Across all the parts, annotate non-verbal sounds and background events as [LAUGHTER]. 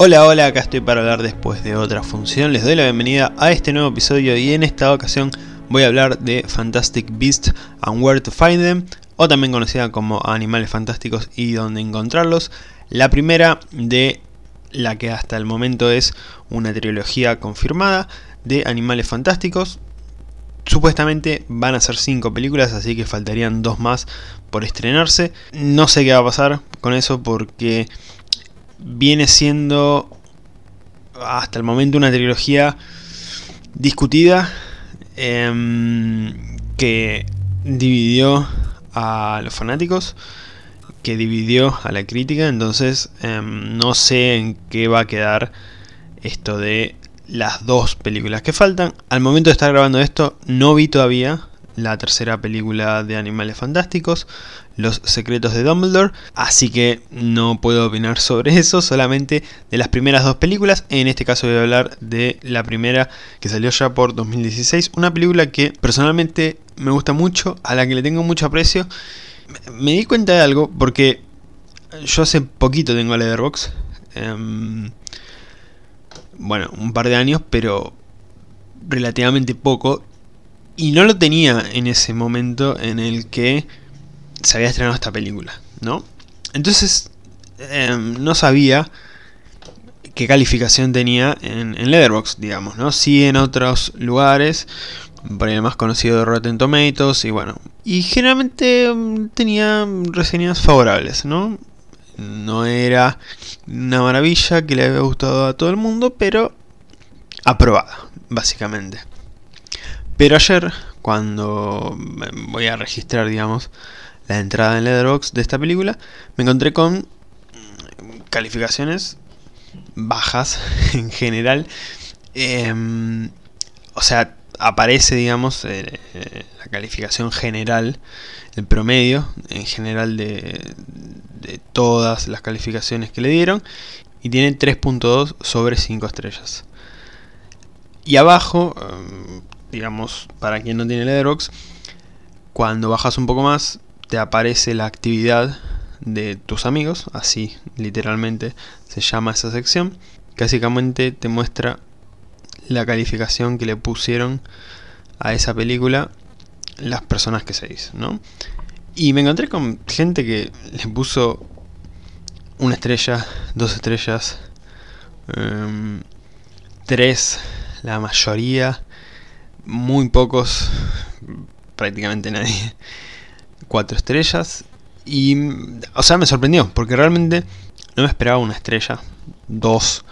Hola, hola, acá estoy para hablar después de otra función. Les doy la bienvenida a este nuevo episodio y en esta ocasión voy a hablar de Fantastic Beasts and Where to Find Them, o también conocida como Animales Fantásticos y dónde encontrarlos. La primera de la que hasta el momento es una trilogía confirmada de Animales Fantásticos. Supuestamente van a ser 5 películas, así que faltarían dos más por estrenarse. No sé qué va a pasar con eso porque viene siendo hasta el momento una trilogía discutida em, que dividió a los fanáticos, que dividió a la crítica, entonces em, no sé en qué va a quedar esto de las dos películas que faltan. Al momento de estar grabando esto no vi todavía la tercera película de Animales Fantásticos, Los Secretos de Dumbledore, así que no puedo opinar sobre eso, solamente de las primeras dos películas, en este caso voy a hablar de la primera que salió ya por 2016, una película que personalmente me gusta mucho, a la que le tengo mucho aprecio. Me di cuenta de algo, porque yo hace poquito tengo Letterboxd, eh, bueno, un par de años, pero relativamente poco, y no lo tenía en ese momento en el que se había estrenado esta película, ¿no? Entonces em, no sabía qué calificación tenía en, en Letterboxd, digamos, ¿no? Sí en otros lugares, por el más conocido de Rotten Tomatoes, y bueno. Y generalmente em, tenía reseñas favorables, ¿no? No era una maravilla que le había gustado a todo el mundo, pero aprobada, básicamente. Pero ayer, cuando voy a registrar, digamos, la entrada en Letterboxd de esta película, me encontré con calificaciones bajas [LAUGHS] en general. Em, o sea, aparece, digamos, eh, la calificación general, el promedio en general de, de todas las calificaciones que le dieron, y tiene 3.2 sobre 5 estrellas. Y abajo, em, digamos, para quien no tiene Letterboxd, cuando bajas un poco más, te aparece la actividad de tus amigos, así literalmente se llama esa sección. Básicamente te muestra la calificación que le pusieron a esa película las personas que seguís, ¿no? Y me encontré con gente que le puso una estrella, dos estrellas, um, tres, la mayoría, muy pocos, prácticamente nadie, cuatro estrellas. Y, o sea, me sorprendió, porque realmente no me esperaba una estrella, dos.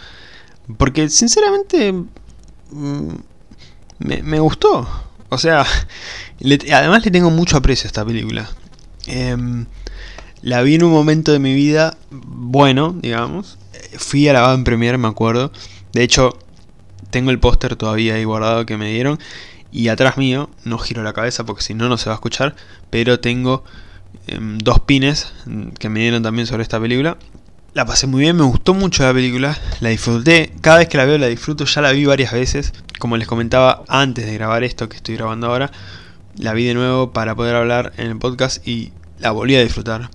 Porque sinceramente mm, me, gustó. O sea, además le tengo mucho aprecio a esta película. Em, la vi en un momento de mi vida bueno, digamos. Fui a la en Premiere, me acuerdo. De hecho, tengo el póster todavía ahí guardado que me dieron. Y atrás mío, no giro la cabeza porque si no, no se va a escuchar. Pero tengo em, dos pines mm, que me dieron también sobre esta película. La pasé muy bien, me gustó mucho la película, la disfruté, cada vez que la veo la disfruto, ya la vi varias veces, como les comentaba antes de grabar esto que estoy grabando ahora, la vi de nuevo para poder hablar en el podcast y la volví a disfrutar,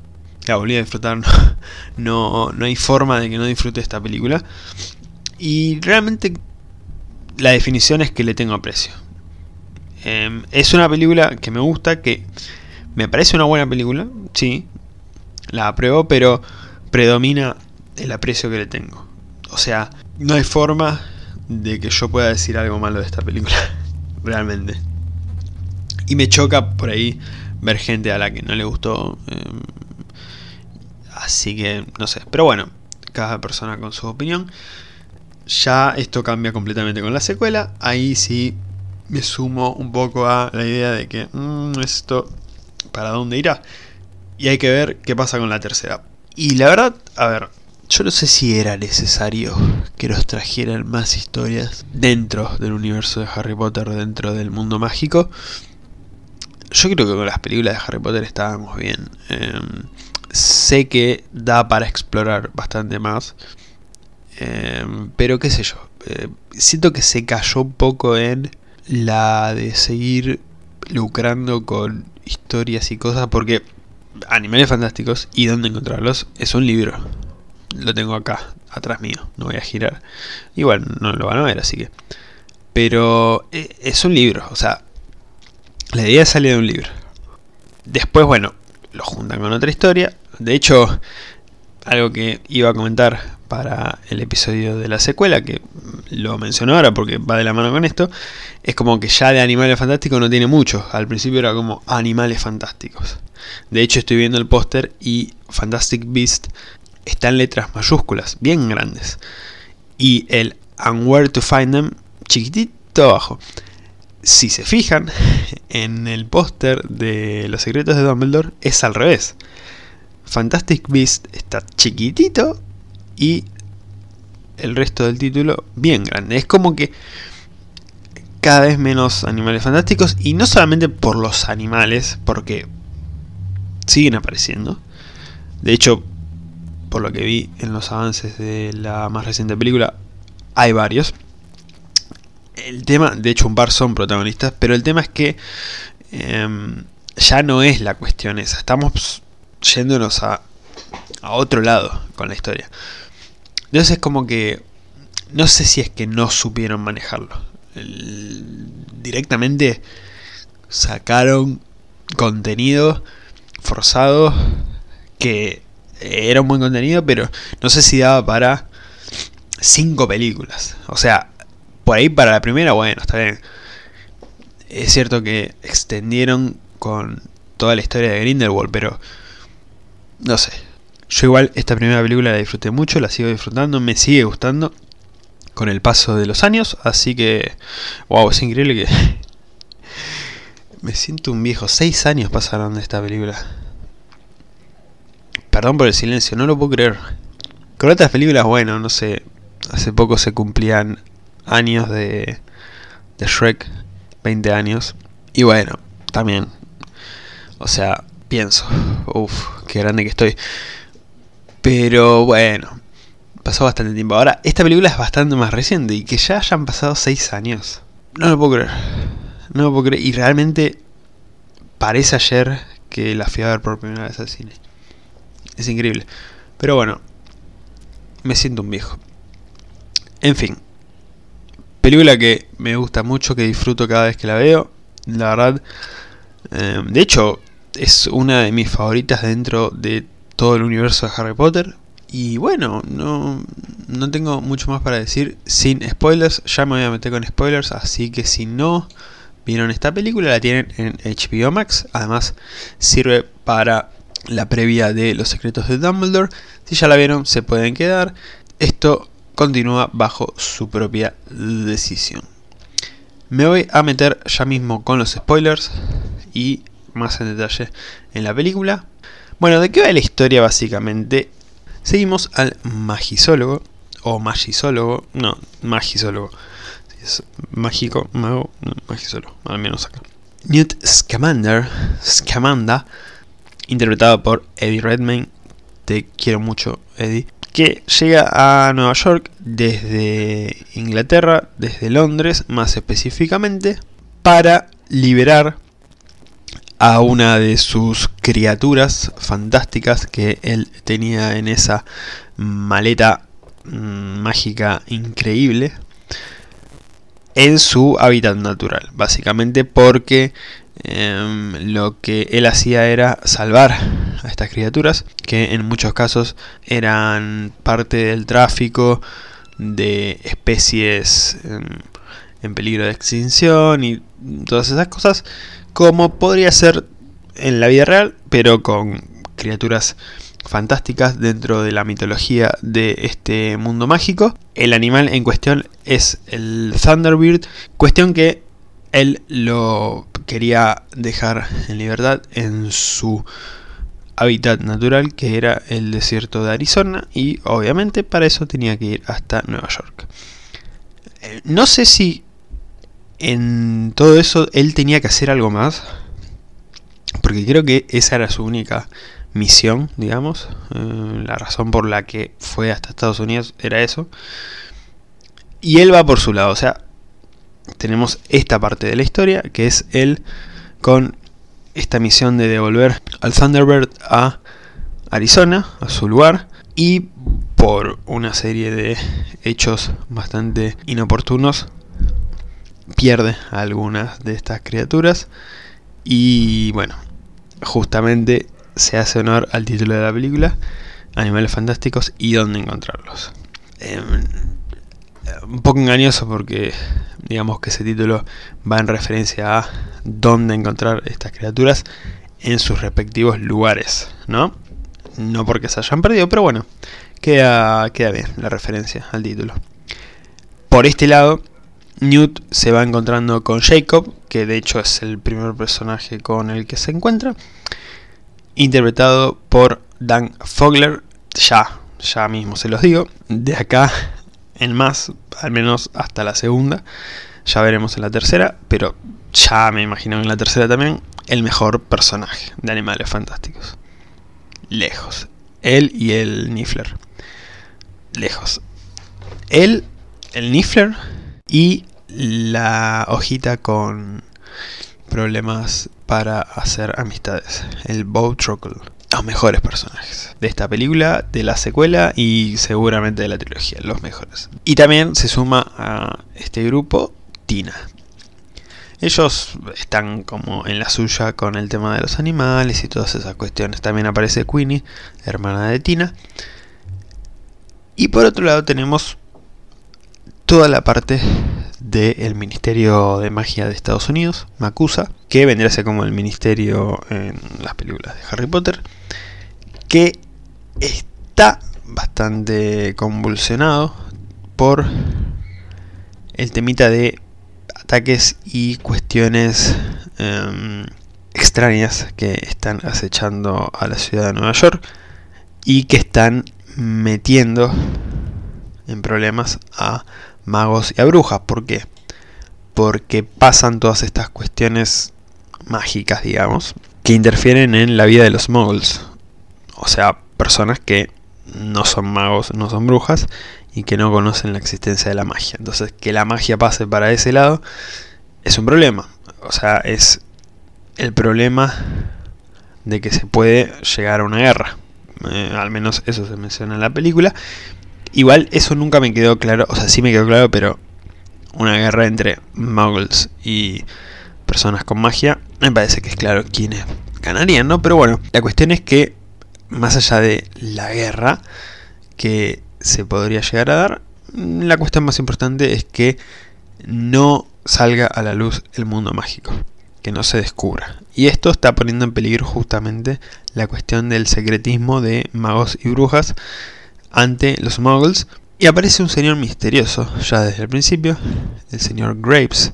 la volví a disfrutar, [LAUGHS] no, no, no hay forma de que no disfrute esta película. Y realmente la definición es que le tengo aprecio. Em, es una película que me gusta, que me parece una buena película, sí, la apruebo, pero predomina el aprecio que le tengo. O sea, no hay forma de que yo pueda decir algo malo de esta película, [LAUGHS] realmente. Y me choca por ahí ver gente a la que no le gustó. Em, así que, no sé. Pero bueno, cada persona con su opinión. Ya esto cambia completamente con la secuela. Ahí sí me sumo un poco a la idea de que mm, esto para dónde irá. Y hay que ver qué pasa con la tercera. Y la verdad, a ver, yo no sé si era necesario que nos trajeran más historias dentro del universo de Harry Potter, dentro del mundo mágico. Yo creo que con las películas de Harry Potter estábamos bien. Em, sé que da para explorar bastante más. Em, pero qué sé yo. Eh, siento que se cayó un poco en la de seguir lucrando con historias y cosas. Porque Animales Fantásticos y dónde encontrarlos es un libro. Lo tengo acá, atrás mío, no voy a girar. Igual no lo van a ver, así que... Pero eh, es un libro, o sea, la idea sale de un libro. Después, bueno, lo juntan con otra historia. De hecho, algo que iba a comentar para el episodio de la secuela, que lo menciono ahora porque va de la mano con esto, es como que ya de Animales Fantásticos no tiene mucho. Al principio era como Animales Fantásticos. De hecho, estoy viendo el póster y Fantastic Beast está en letras mayúsculas, bien grandes. Y el And Where to Find Them chiquitito abajo. Si se fijan, [LAUGHS] en el póster de Los Secretos de Dumbledore es al revés. Fantastic Beast está chiquitito y el resto del título bien grande. Es como que cada vez menos animales fantásticos y no solamente por los animales, porque siguen apareciendo. De hecho, por lo que vi en los avances de la más reciente película, hay varios. El tema, de hecho un par son protagonistas, pero el tema es que em, ya no es la cuestión esa. Estamos yéndonos a, a otro lado con la historia. Entonces es como que no sé si es que no supieron manejarlo. directamente sacaron contenido forzado que era un buen contenido, pero no sé si daba para cinco películas. O sea, por ahí para la primera, bueno, está bien. Es cierto que extendieron con toda la historia de Grindelwald, pero no sé. Yo igual esta primera película la disfruté mucho, la sigo disfrutando, me sigue gustando con el paso de los años, así que wow, es increíble que [LAUGHS] me siento un viejo. Seis años pasaron de esta película. Perdón por el silencio, no lo puedo creer. Con otras películas, bueno, no sé. Hace poco se cumplían años de, de Shrek. 20 años. Y bueno, también. O sea, pienso. Uff, qué grande que estoy. Pero bueno, pasó bastante tiempo. Ahora, esta película es bastante más reciente y que ya hayan pasado 6 años. No lo puedo creer. No lo puedo creer. Y realmente parece ayer que la fui a ver por primera vez al cine. Es increíble. Pero bueno, me siento un viejo. En fin. Película que me gusta mucho, que disfruto cada vez que la veo. La verdad. Eh, de hecho, es una de mis favoritas dentro de todo el universo de Harry Potter. Y bueno, no, no tengo mucho más para decir sin spoilers. Ya me voy a meter con spoilers, así que si no vieron esta película, la tienen en HBO Max. Además, sirve para la previa de Los Secretos de Dumbledore. Si ya la vieron, se pueden quedar. Esto continúa bajo su propia decisión. Me voy a meter ya mismo con los spoilers y más en detalle en la película. Bueno, ¿de qué va la historia básicamente? Seguimos al magisólogo, o magisólogo, no, magisólogo. Es mágico, mago, magisólogo, al menos acá. Newt Scamander, Scamanda, interpretado por Eddie Redmayne. Te quiero mucho, Eddie. Que llega a Nueva York desde Inglaterra, desde Londres más específicamente, para liberar a una de sus criaturas fantásticas que él tenía en esa maleta mm, mágica increíble en su hábitat natural, básicamente porque Em, lo que él hacía era salvar a estas criaturas, que en muchos casos eran parte del tráfico de especies em, en peligro de extinción y todas esas cosas, como podría ser en la vida real, pero con criaturas fantásticas dentro de la mitología de este mundo mágico. El animal en cuestión es el Thunderbird, cuestión que él lo quería dejar en libertad en su hábitat natural que era el desierto de Arizona y obviamente para eso tenía que ir hasta Nueva York. Eh, no sé si en todo eso él tenía que hacer algo más, porque creo que esa era su única misión, digamos, eh, la razón por la que fue hasta Estados Unidos era eso. Y él va por su lado, o sea, tenemos esta parte de la historia, que es él con esta misión de devolver al Thunderbird a Arizona, a su lugar. Y por una serie de hechos bastante inoportunos, pierde a algunas de estas criaturas y bueno, justamente se hace honor al título de la película, Animales Fantásticos y dónde encontrarlos. Em, un poco engañoso porque digamos que ese título va en referencia a dónde encontrar estas criaturas en sus respectivos lugares, ¿no? No porque se hayan perdido, pero bueno, queda, queda bien la referencia al título. Por este lado, Newt se va encontrando con Jacob, que de hecho es el primer personaje con el que se encuentra, interpretado por Dan Fogler, ya, ya mismo se los digo, de acá en más, al menos hasta la segunda, ya veremos en la tercera, pero ya me imagino en la tercera también, el mejor personaje de Animales Fantásticos. Lejos. Él y el Niffler. Lejos. Él, el Niffler y la hojita con problemas para hacer amistades. El Bow Truckle. Los mejores personajes de esta película, de la secuela y seguramente de la trilogía. Los mejores. Y también se suma a este grupo Tina. Ellos están como en la suya con el tema de los animales y todas esas cuestiones. También aparece Queenie, hermana de Tina. Y por otro lado tenemos toda la parte del Ministerio de Magia de Estados Unidos, MACUSA, que vendría a ser como el ministerio en las películas de Harry Potter, que está bastante convulsionado por el temita de ataques y cuestiones em, extrañas que están acechando a la ciudad de Nueva York y que están metiendo en problemas a magos y a brujas. ¿Por qué? Porque pasan todas estas cuestiones mágicas, digamos, que interfieren en la vida de los muggles. O sea, personas que no son magos, no son brujas y que no conocen la existencia de la magia. Entonces, que la magia pase para ese lado es un problema. O sea, es el problema de que se puede llegar a una guerra. Eh, al menos eso se menciona en la película. Igual eso nunca me quedó claro, o sea, sí me quedó claro, pero una guerra entre muggles y personas con magia, me parece que es claro quiénes ganarían, ¿no? Pero bueno, la cuestión es que más allá de la guerra, que se podría llegar a dar. La cuestión más importante es que no salga a la luz el mundo mágico, que no se descubra. Y esto está poniendo en peligro justamente la cuestión del secretismo de magos y brujas ante los muggles. Y aparece un señor misterioso ya desde el principio, el señor Graves,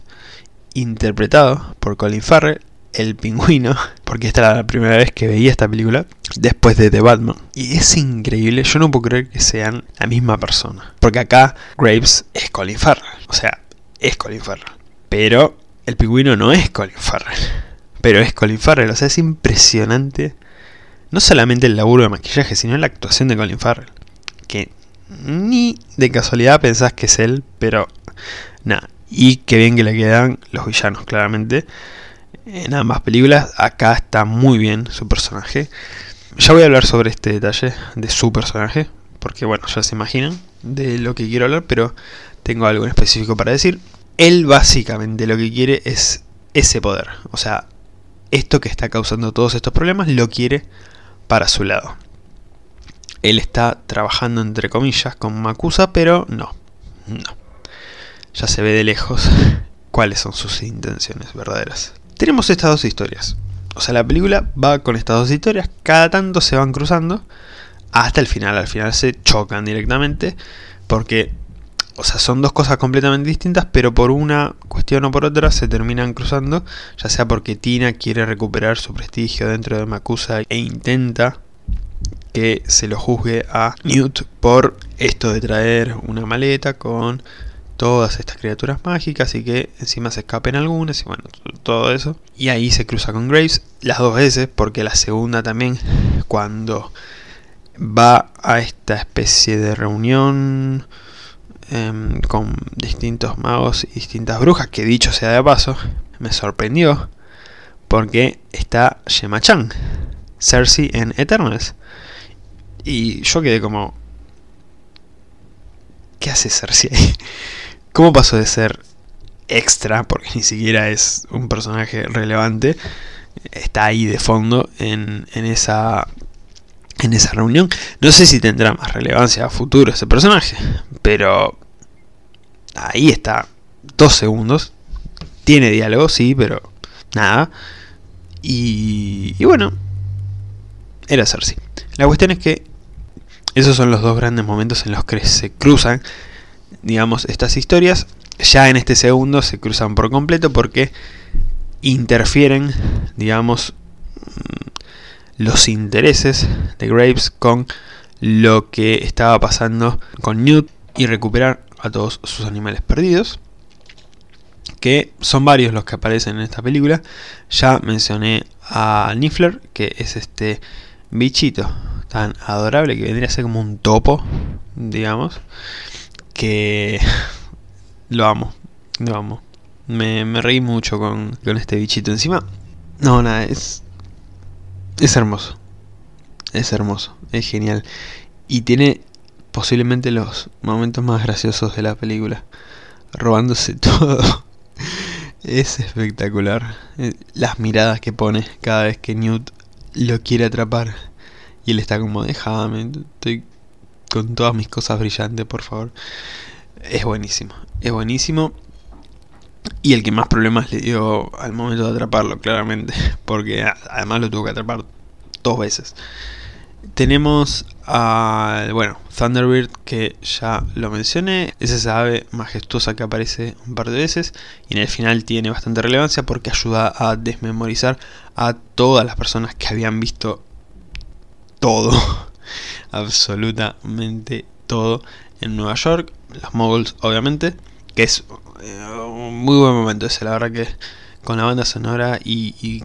interpretado por Colin Farrell, el pingüino, [LAUGHS] porque esta era la primera vez que veía esta película, después de The Batman. Y es increíble, yo no puedo creer que sean la misma persona. Porque acá Graves es Colin Farrell, o sea, es Colin Farrell. Pero el pingüino no es Colin Farrell, pero es Colin Farrell, o sea, es impresionante. No solamente el laburo de maquillaje, sino la actuación de Colin Farrell. Que ni de casualidad pensás que es él, pero nada. Y qué bien que le quedan los villanos, claramente en ambas películas. Acá está muy bien su personaje. Ya voy a hablar sobre este detalle de su personaje, porque bueno, ya se imaginan de lo que quiero hablar, pero tengo algo en específico para decir. Él básicamente lo que quiere es ese poder, o sea, esto que está causando todos estos problemas lo quiere para su lado. Él está trabajando entre comillas con Makusa, pero no, no. Ya se ve de lejos [LAUGHS] cuáles son sus intenciones verdaderas tenemos estas dos historias. O sea, la película va con estas dos historias, cada tanto se van cruzando hasta el final. Al final se chocan directamente porque, o sea, son dos cosas completamente distintas, pero por una cuestión o por otra se terminan cruzando, ya sea porque Tina quiere recuperar su prestigio dentro de Makusa e intenta que se lo juzgue a Newt por esto de traer una maleta con todas estas criaturas mágicas y que encima se escapen algunas y bueno, todo eso. Y ahí se cruza con Graves las dos veces porque la segunda también cuando va a esta especie de reunión em, con distintos magos y distintas brujas que dicho sea de paso me sorprendió porque está Shema-chan, Cersei en Eternals. Y yo quedé como, ¿qué hace Cersei ahí? [LAUGHS] ¿Cómo pasó de ser extra, porque ni siquiera es un personaje relevante, está ahí de fondo en, en esa en esa reunión. No sé si tendrá más relevancia a futuro ese personaje, pero ahí está, dos segundos. Tiene diálogo, sí, pero nada. Y, y bueno, era Cersei. La cuestión es que esos son los dos grandes momentos en los que se cruzan, digamos, estas historias. Ya en este segundo se cruzan por completo porque interfieren, digamos, mm, los intereses de Graves con lo que estaba pasando con Newt y recuperar a todos sus animales perdidos. Que son varios los que aparecen en esta película. Ya mencioné a Niffler, que es este bichito tan adorable que vendría a ser como un topo, digamos, que [LAUGHS] lo amo, lo amo. Me, me reí mucho con, con este bichito encima. No, nada, es, es hermoso. Es hermoso, es genial. Y tiene posiblemente los momentos más graciosos de la película. Robándose [LAUGHS] todo. Es espectacular. Eh, las miradas que pone cada vez que Newt lo quiere atrapar. Y él está como, déjame, estoy con todas mis cosas brillantes, por favor. Es buenísimo, es buenísimo. Y el que más problemas le dio al momento de atraparlo, claramente. [LAUGHS] Porque además lo tuvo que atrapar dos veces. Tenemos a, bueno, Thunderbird, que ya lo mencioné. Es esa ave majestuosa que aparece un par de veces. Y en el final tiene bastante relevancia porque ayuda a desmemorizar a todas las personas que habían visto todo, [LAUGHS] absolutamente todo en Nueva York, los moguls obviamente, que es eh, un muy buen momento ese, la verdad que con la banda sonora y,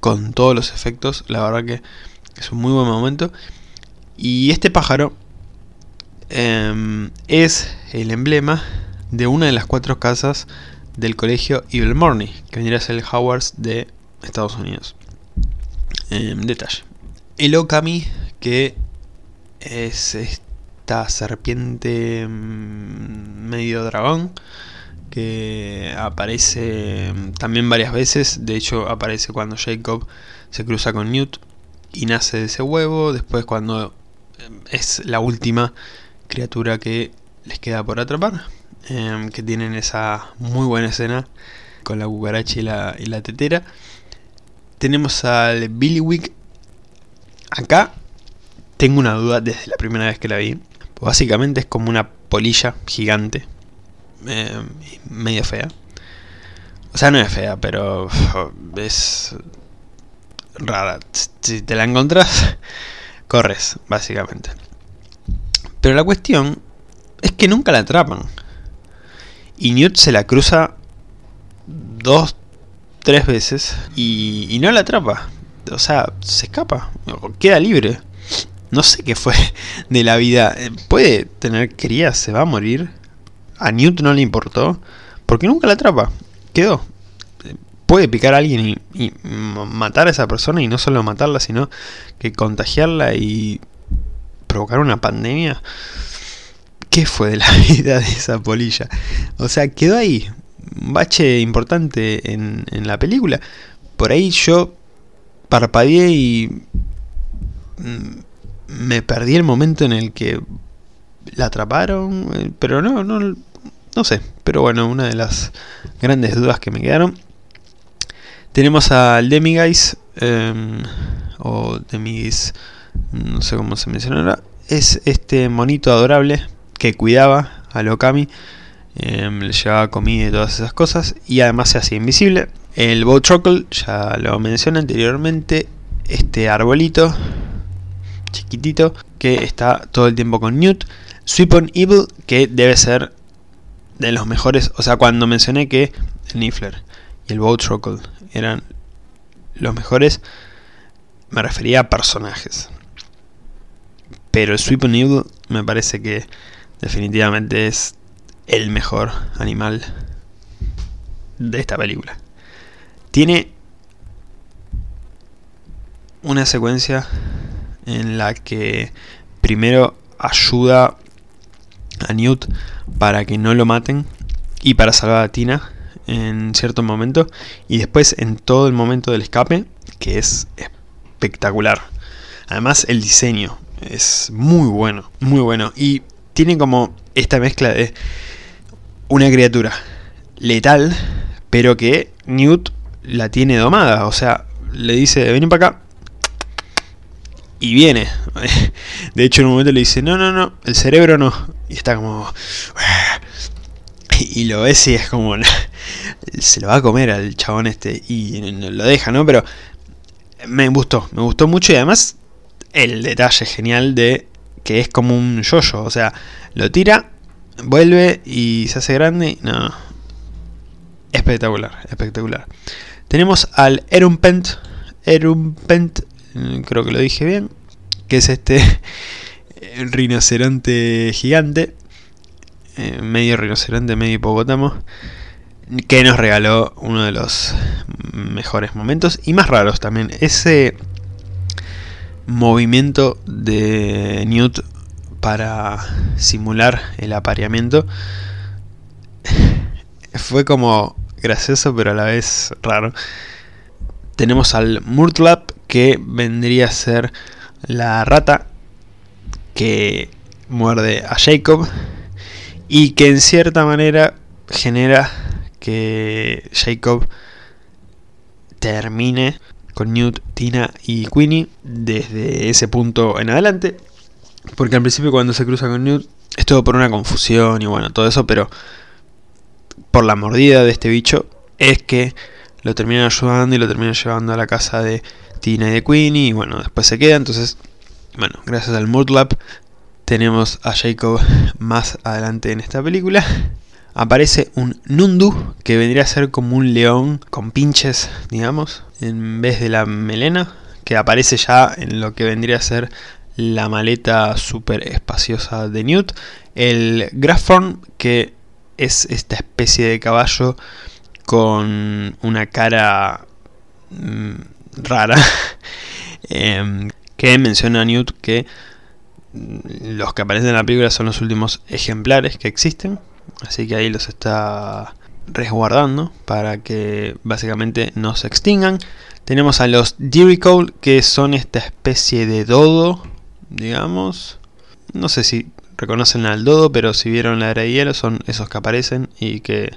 con todos los efectos, la verdad que es un muy buen momento. Y este pájaro em, es el emblema de una de las cuatro casas del colegio Evil Morning, que vendría a ser el Howards de Estados Unidos. Em, detalle. El Okami, que es esta serpiente mm, medio dragón, que aparece mm, también varias veces, de hecho aparece cuando Jacob se cruza con Newt y nace de ese huevo, después cuando em, es la última criatura que les queda por atrapar, em, que tienen esa muy buena escena con la cucaracha y la, y la tetera. Tenemos al Billy Wick Acá tengo una duda desde la primera vez que la vi. Básicamente es como una polilla gigante. Eh, medio fea. O sea, no es fea, pero es rara. Si te la encontrás, [LAUGHS] corres, básicamente. Pero la cuestión es que nunca la atrapan. Y Newt se la cruza dos, tres veces y, y no la atrapa o sea, se escapa, queda libre. No sé qué fue [LAUGHS] de la vida. Eh, puede tener crías, se va a morir. A Newt no le importó, porque nunca la atrapa. Quedó. Puede picar a alguien y, matar a esa persona y no solo matarla, sino que contagiarla y provocar una pandemia. ¿Qué fue de la [LAUGHS] vida de esa polilla? O sea, quedó ahí. Un bache importante en, en la película. Por ahí yo parpadeé y mm, me perdí el momento en el que la atraparon, eh, pero no, no, no sé. Pero bueno, una de las grandes dudas que me quedaron. Tenemos al Demiguise, em, o Demiguise, no sé cómo se mencionará. Es este monito adorable que cuidaba a Lokami, em, le llevaba comida y todas esas cosas, y además se hacía invisible. El Bowtruckle, ya lo mencioné anteriormente, este arbolito chiquitito que está todo el tiempo con Newt. Sweep on Evil, que debe ser de los mejores, o sea, cuando mencioné que el Niffler y el Bowtruckle eran los mejores, me refería a personajes. Pero el Sweep on Evil me parece que definitivamente es el mejor animal de esta película. Tiene una secuencia en la que primero ayuda a Newt para que no lo maten y para salvar a Tina en cierto momento y después en todo el momento del escape que es espectacular. Además el diseño es muy bueno muy bueno y tiene como esta mezcla de una criatura letal pero que Newt la tiene domada o sea le dice ven para acá y viene. [LAUGHS] De hecho, en un momento le dice, no, no, no, el cerebro no. Y está como... Y lo ves y es como... [LAUGHS] Se lo va a comer al chabón este y lo deja, ¿no? Pero me gustó, me gustó mucho y además el detalle genial de que es como un yoyo, o sea, lo tira, vuelve y se hace grande. No, espectacular, espectacular. Tenemos al Erumpent, Erumpent Mm, creo que lo dije bien, que es este [LAUGHS] rinoceronte gigante, eh, medio rinoceronte, medio hipopótamo, que nos regaló uno de los mejores momentos y más raros también. Ese movimiento de Newt para simular el apareamiento [LAUGHS] fue como gracioso pero a la vez raro. Tenemos al Murtlap que vendría a ser la rata que muerde a Jacob y que en cierta manera genera que Jacob termine con Newt, Tina y Queenie desde ese punto en adelante. Porque al principio cuando se cruza con Newt es todo por una confusión y bueno, todo eso, pero por la mordida de este bicho es que lo terminan ayudando y lo terminan llevando a la casa de Tina y de Queenie y bueno, después se queda, entonces, bueno, gracias al Murtlap tenemos a Jacob más adelante en esta película. Aparece un Nundu, que vendría a ser como un león con pinches, digamos, en vez de la melena, que aparece ya en lo que vendría a ser la maleta súper espaciosa de Newt. El Graphorn, que es esta especie de caballo con una cara mm, rara, [LAUGHS] em, que menciona Newt que los que aparecen en la película son los últimos ejemplares que existen, así que ahí los está resguardando para que básicamente no se extingan. Tenemos a los Cole que son esta especie de dodo, digamos. No sé si reconocen al dodo, pero si vieron la era de hielo son esos que aparecen y que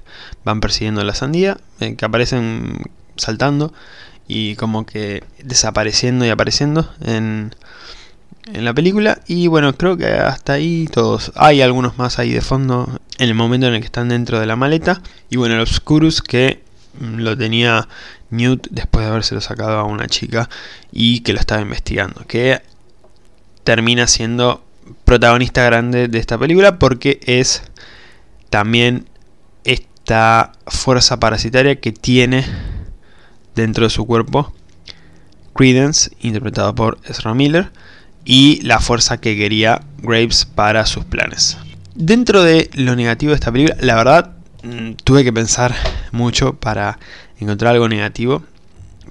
van persiguiendo la sandía, eh, que aparecen saltando y como que desapareciendo y apareciendo en, en la película. Y bueno, creo que hasta ahí todos. Hay algunos más ahí de fondo en el momento en el que están dentro de la maleta. Y bueno, el Obscurus que mm, lo tenía Newt después de habérselo sacado a una chica y que lo estaba investigando. Que termina siendo protagonista grande de esta película porque es también esta fuerza parasitaria que tiene dentro de su cuerpo Credence, interpretado por Ezra Miller, y la fuerza que quería Graves para sus planes. Dentro de lo negativo de esta película, la verdad mm, tuve que pensar mucho para encontrar algo negativo,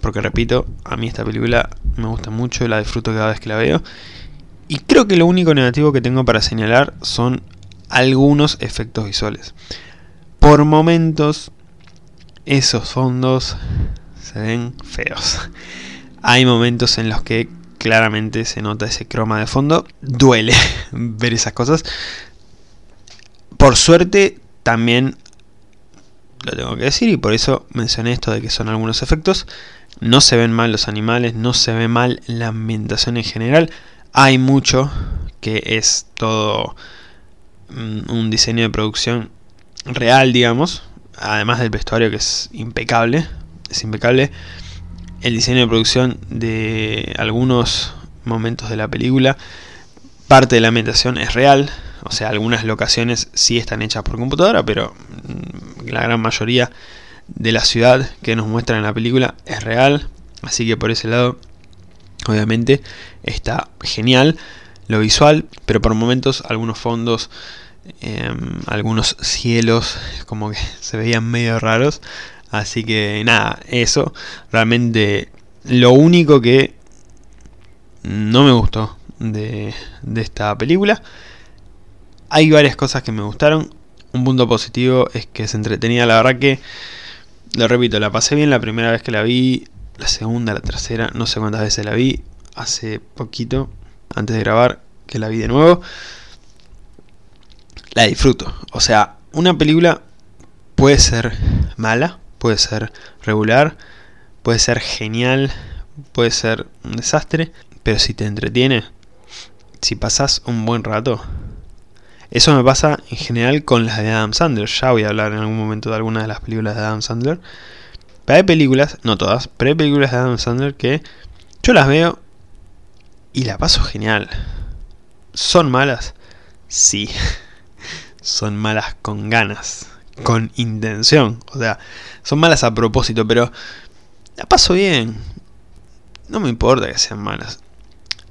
porque repito, a mí esta película me gusta mucho, la disfruto cada vez que la veo, y creo que lo único negativo que tengo para señalar son algunos efectos visuales. Por momentos, esos fondos se ven feos. Hay momentos en los que claramente se nota ese croma de fondo. Duele [LAUGHS] ver esas cosas. Por suerte, también lo tengo que decir y por eso mencioné esto de que son algunos efectos. No se ven mal los animales, no se ve mal la ambientación en general. Hay mucho que es todo mm, un diseño de producción real, digamos. Además del vestuario que es impecable es impecable. El diseño de producción de algunos momentos de la película, parte de la ambientación es real, o sea, algunas locaciones sí están hechas por computadora, pero mm, la gran mayoría de la ciudad que nos muestran en la película es real, así que por ese lado, obviamente, está genial lo visual, pero por momentos algunos fondos, em, algunos cielos, como que [LAUGHS] se veían medio raros, Así que nada, eso. Realmente lo único que no me gustó de, esta película. hay varias cosas que me gustaron. Un punto positivo es que se entretenía. La verdad que, lo repito, la pasé bien la primera vez que la vi. La segunda, la tercera, no sé cuántas veces la vi. Hace poquito, antes de grabar, que la vi de nuevo. La disfruto. O sea, una película puede ser mala, puede ser regular, puede ser genial, puede ser un desastre. Pero si te entretiene, si pasas un buen rato, eso me pasa en general con las de Adam Sandler. Ya voy a hablar en algún momento de algunas de las películas de Adam Sandler. Pero hay películas, no todas, pero hay películas de Adam Sandler que yo las veo y la paso genial. ¿Son malas? Sí. [LAUGHS] Son malas con ganas, con intención. O sea, son malas a propósito, pero la paso bien. No me importa que sean malas.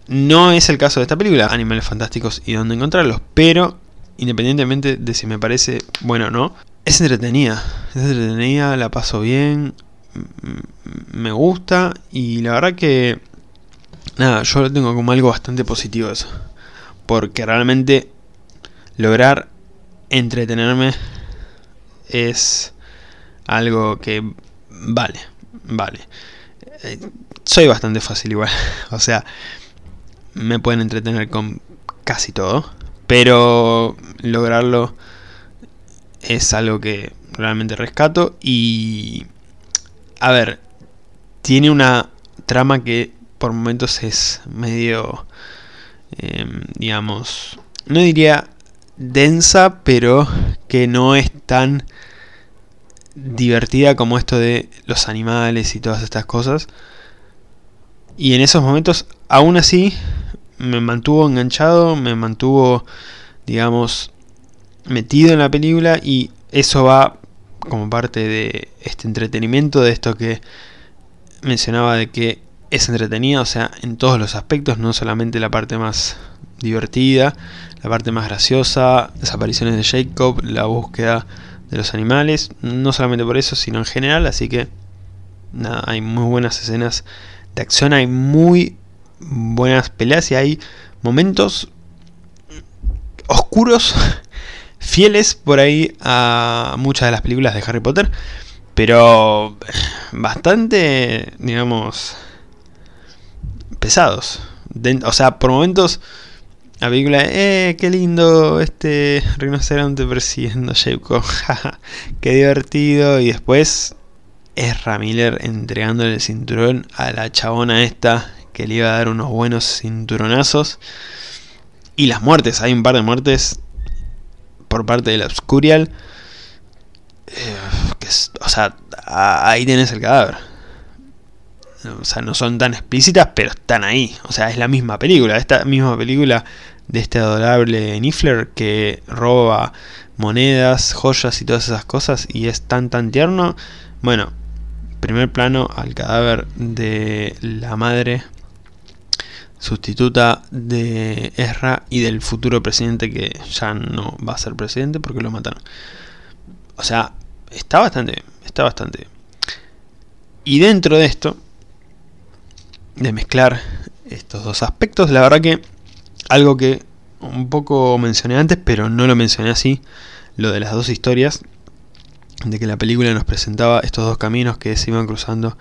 No es el caso de esta película, Animales Fantásticos y dónde encontrarlos, pero independientemente de si me parece bueno o no, es entretenida. Es entretenida, la paso bien, me gusta y la verdad que nada, yo lo tengo como algo bastante positivo eso. Porque realmente lograr entretenerme es algo que vale, vale. Eh, soy bastante fácil igual. [LAUGHS] O sea, me pueden entretener con casi todo. Pero lograrlo es algo que realmente rescato. Y... A ver, tiene una trama que por momentos es medio... Em, digamos... No diría densa, pero que no es tan divertida como esto de los animales y todas estas cosas. Y en esos momentos, aún así, me mantuvo enganchado, me mantuvo, digamos, metido en la película y eso va como parte de este entretenimiento, de esto que mencionaba de que es entretenido, o sea, en todos los aspectos, no solamente la parte más divertida, la parte más graciosa, desapariciones de Jacob, la búsqueda de los animales, no solamente por eso, sino en general, así que nada, hay muy buenas escenas de acción, hay muy buenas peleas y hay momentos oscuros, [LAUGHS] fieles por ahí a muchas de las películas de Harry Potter, pero bastante, digamos, pesados. o sea, por momentos la película, eh, qué lindo este rinoceronte persiguiendo a Jacob, [LAUGHS] qué divertido, y después es Ramiller entregándole el cinturón a la chabona esta que le iba a dar unos buenos cinturonazos. Y las muertes, hay un par de muertes por parte del Obscurial. Eh, o sea, ahí tienes el cadáver. O sea, no son tan explícitas, pero están ahí. O sea, es la misma película. Esta misma película de este adorable Niffler que roba monedas, joyas y todas esas cosas y es tan tan tierno. Bueno, primer plano al cadáver de la madre sustituta de Ezra y del futuro presidente que ya no va a ser presidente porque lo mataron. O sea, está bastante está bastante Y dentro de esto, de mezclar estos dos aspectos, la verdad que algo que un poco mencioné antes, pero no lo mencioné así, lo de las dos historias, de que la película nos presentaba estos dos caminos que se iban cruzando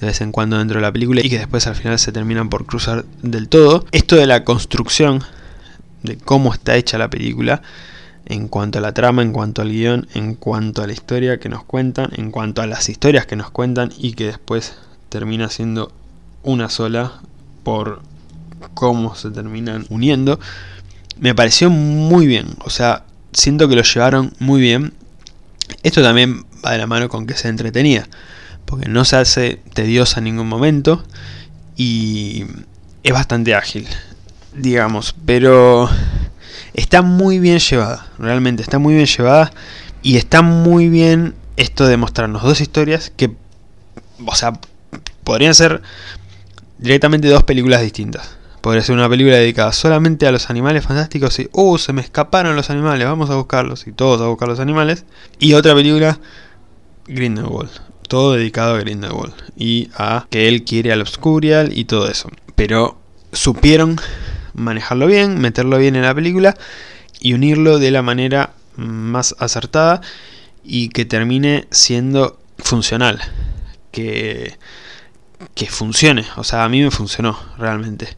de vez en cuando dentro de la película y que después al final se terminan por cruzar del todo. Esto de la construcción, de cómo está hecha la película, en cuanto a la trama, en cuanto al guion, en cuanto a la historia que nos cuentan, en cuanto a las historias que nos cuentan y que después termina siendo una sola por cómo se terminan uniendo, me pareció muy bien. O sea, siento que lo llevaron muy bien. Esto también va de la mano con que se entretenía porque no se hace tediosa en ningún momento y es bastante ágil, digamos, pero está muy bien llevada, realmente está muy bien llevada y está muy bien esto de mostrarnos dos historias que, o sea, podrían ser directamente dos películas distintas. Podría ser una película dedicada solamente a los animales fantásticos y, uh, se me escaparon los animales, vamos a buscarlos y todos a buscar los animales. Y otra película, Grindelwald todo dedicado a Grindelwald y a que él quiere al Obscurial y todo eso. Pero supieron manejarlo bien, meterlo bien en la película y unirlo de la manera más acertada y que termine siendo funcional. Que, que funcione. O sea, a mí me funcionó realmente.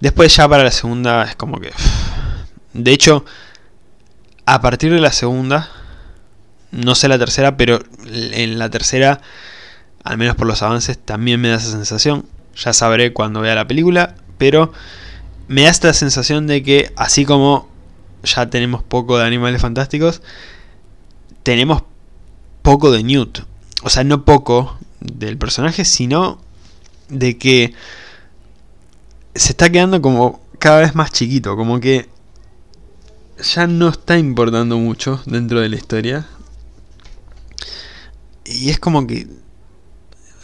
Después ya para la segunda es como que... De hecho, a partir de la segunda, no sé la tercera, pero en la tercera, al menos por los avances, también me da esa sensación. Ya sabré cuando vea la película, pero me da esta sensación de que así como ya tenemos poco de animales fantásticos, tenemos poco de Newt. O sea, no poco del personaje, sino de que se está quedando como cada vez más chiquito, como que ya no está importando mucho dentro de la historia. Y es como que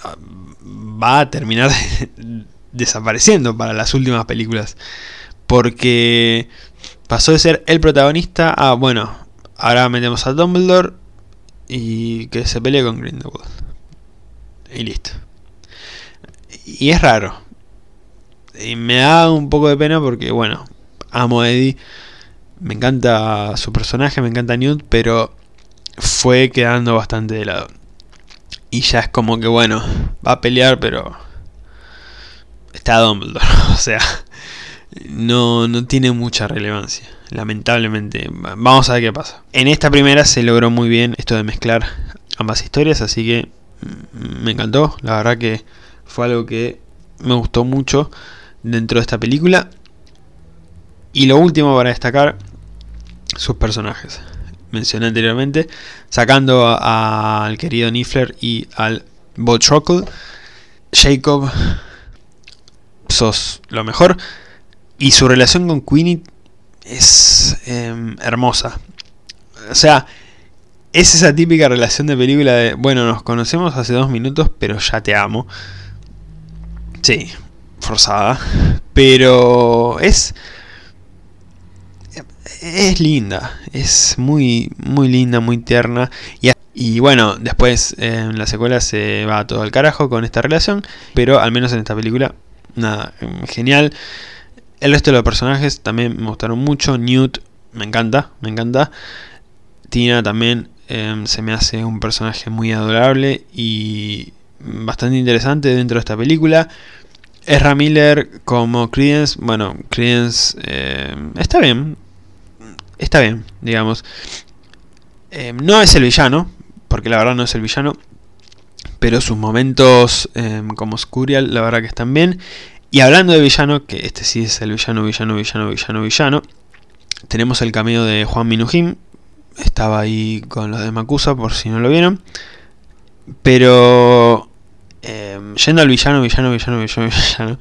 ah, va a terminar [LAUGHS] desapareciendo para las últimas películas. Porque pasó de ser el protagonista a, bueno, ahora metemos a Dumbledore y que se pelee con Grindelwald. Y listo. Y es raro. Y me da un poco de pena porque, bueno, amo a Eddie. Me encanta su personaje, me encanta Newt, pero fue quedando bastante de lado. Y ya es como que, bueno, va a pelear, pero está Dumbledore. [LAUGHS] O sea, no, no tiene mucha relevancia. Lamentablemente. Vamos a ver qué pasa. En esta primera se logró muy bien esto de mezclar ambas historias, así que mm, me encantó. La verdad que fue algo que me gustó mucho dentro de esta película. Y lo último para destacar, sus personajes. Mencioné anteriormente, sacando al querido Niffler y al Botrockle. Jacob, sos lo mejor. Y su relación con Queenie es em, hermosa. O sea, es esa típica relación de película de, bueno, nos conocemos hace dos minutos, pero ya te amo. Sí, forzada. Pero es. Es linda. Es muy, muy linda, muy tierna. Y, y bueno, después en la secuela se va todo al carajo con esta relación. Pero al menos en esta película, nada, genial. El resto de los personajes también me gustaron mucho. Newt me encanta, me encanta. Tina también em, se me hace un personaje muy adorable y bastante interesante dentro de esta película. Ezra Miller como Credence, bueno, Credence eh, está bien, está bien, digamos. Eh, no es el villano, porque la verdad no es el villano, pero sus momentos eh, como Scurial, la verdad que están bien. Y hablando de villano, que este sí es el villano, villano, villano, villano, villano, tenemos el cameo de Juan Minujim, estaba ahí con los de Makusa, por si no lo vieron. Pero Em, yendo al villano, villano, villano, villano, [LAUGHS] villano,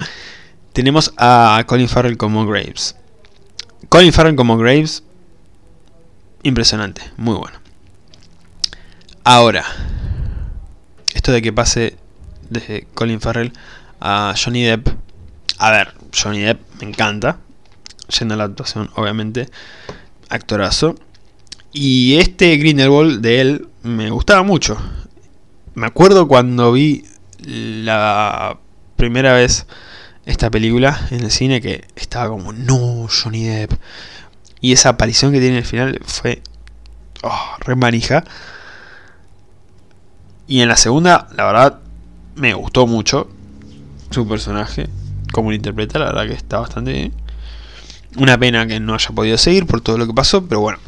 tenemos a Colin Farrell como Graves. Colin Farrell como Graves, impresionante, muy bueno. Ahora, esto de que pase desde Colin Farrell a Johnny Depp. A ver, Johnny Depp me encanta. Yendo a la actuación, obviamente. Actorazo. Y este Grindelwald de él me gustaba mucho. Me acuerdo cuando vi la primera vez esta película en el cine que estaba como, no, Johnny Depp. Y esa aparición que tiene al final fue oh, re manija. Y en la segunda, la verdad, me gustó mucho su personaje, como lo interpreta, la verdad que está bastante bien. Una pena que no haya podido seguir por todo lo que pasó, pero bueno,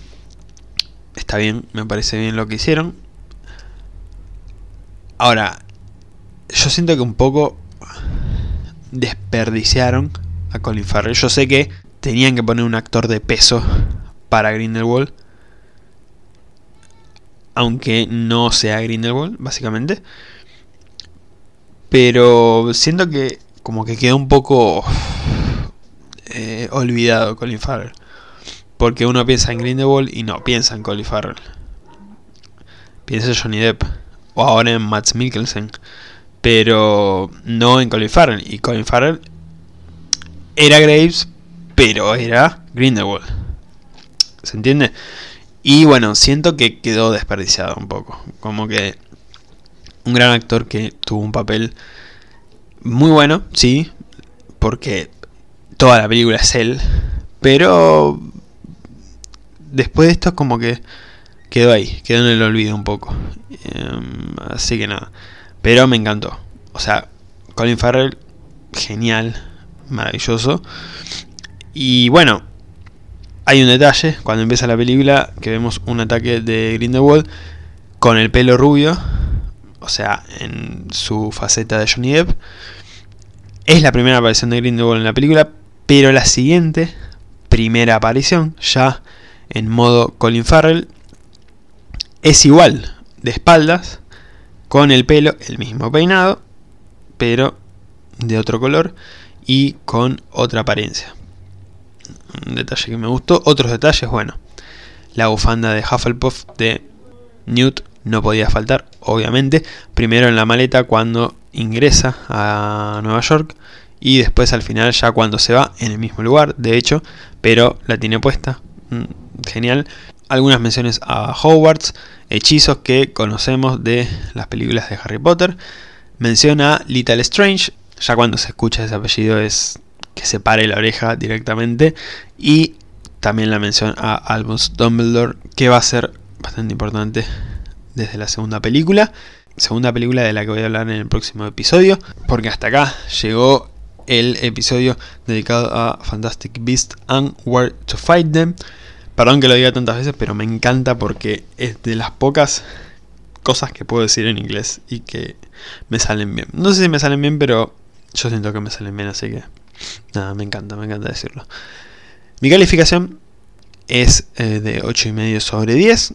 está bien, me parece bien lo que hicieron. Ahora, yo siento que un poco desperdiciaron a Colin Farrell. Yo sé que tenían que poner un actor de peso para Grindelwald. Aunque no sea Grindelwald, básicamente. Pero siento que como que quedó un poco eh, olvidado Colin Farrell. Porque uno piensa en Grindelwald y no piensa en Colin Farrell. Piensa en Johnny Depp. O ahora en Matt Mikkelsen pero no en Colin Farrell. Y Colin Farrell era Graves, pero era Grindelwald. ¿Se entiende? Y bueno, siento que quedó desperdiciado un poco. Como que un gran actor que tuvo un papel muy bueno, sí, porque toda la película es él, pero después de esto como que quedó ahí, quedó en el olvido un poco. Em, así que nada. Pero me encantó. O sea, Colin Farrell, genial, maravilloso. Y bueno, hay un detalle cuando empieza la película que vemos un ataque de Grindelwald con el pelo rubio, o sea, en su faceta de Johnny Depp. Es la primera aparición de Grindelwald en la película, pero la siguiente, primera aparición, ya en modo Colin Farrell, es igual, de espaldas, con el pelo, el mismo peinado, pero de otro color y con otra apariencia. Un detalle que me gustó. Otros detalles, bueno, la bufanda de Hufflepuff de Newt no podía faltar, obviamente. Primero en la maleta cuando ingresa a Nueva York y después al final ya cuando se va en el mismo lugar, de hecho, pero la tiene puesta. Mm, genial. Algunas menciones a Hogwarts, hechizos que conocemos de las películas de Harry Potter. Menciona Little Strange, ya cuando se escucha ese apellido es que se pare la oreja directamente. Y también la mención a Albus Dumbledore, que va a ser bastante importante desde la segunda película. Segunda película de la que voy a hablar en el próximo episodio, porque hasta acá llegó el episodio dedicado a Fantastic Beasts and Where to Fight Them. Perdón que lo diga tantas veces, pero me encanta porque es de las pocas cosas que puedo decir en inglés y que me salen bien. No sé si me salen bien, pero yo siento que me salen bien, así que nada, me encanta, me encanta decirlo. Mi calificación es eh, de 8,5 sobre 10.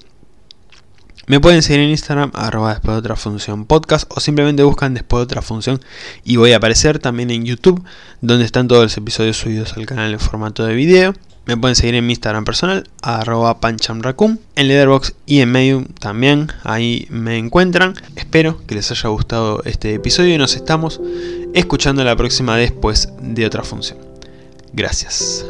Me pueden seguir en Instagram, arroba después de otra función podcast, o simplemente buscan después de otra función y voy a aparecer también en YouTube, donde están todos los episodios subidos al canal en formato de video. Me pueden seguir en mi Instagram personal, arroba panchamracum, en Leatherbox y en Medium también, ahí me encuentran. Espero que les haya gustado este episodio y nos estamos escuchando la próxima después de otra función. Gracias.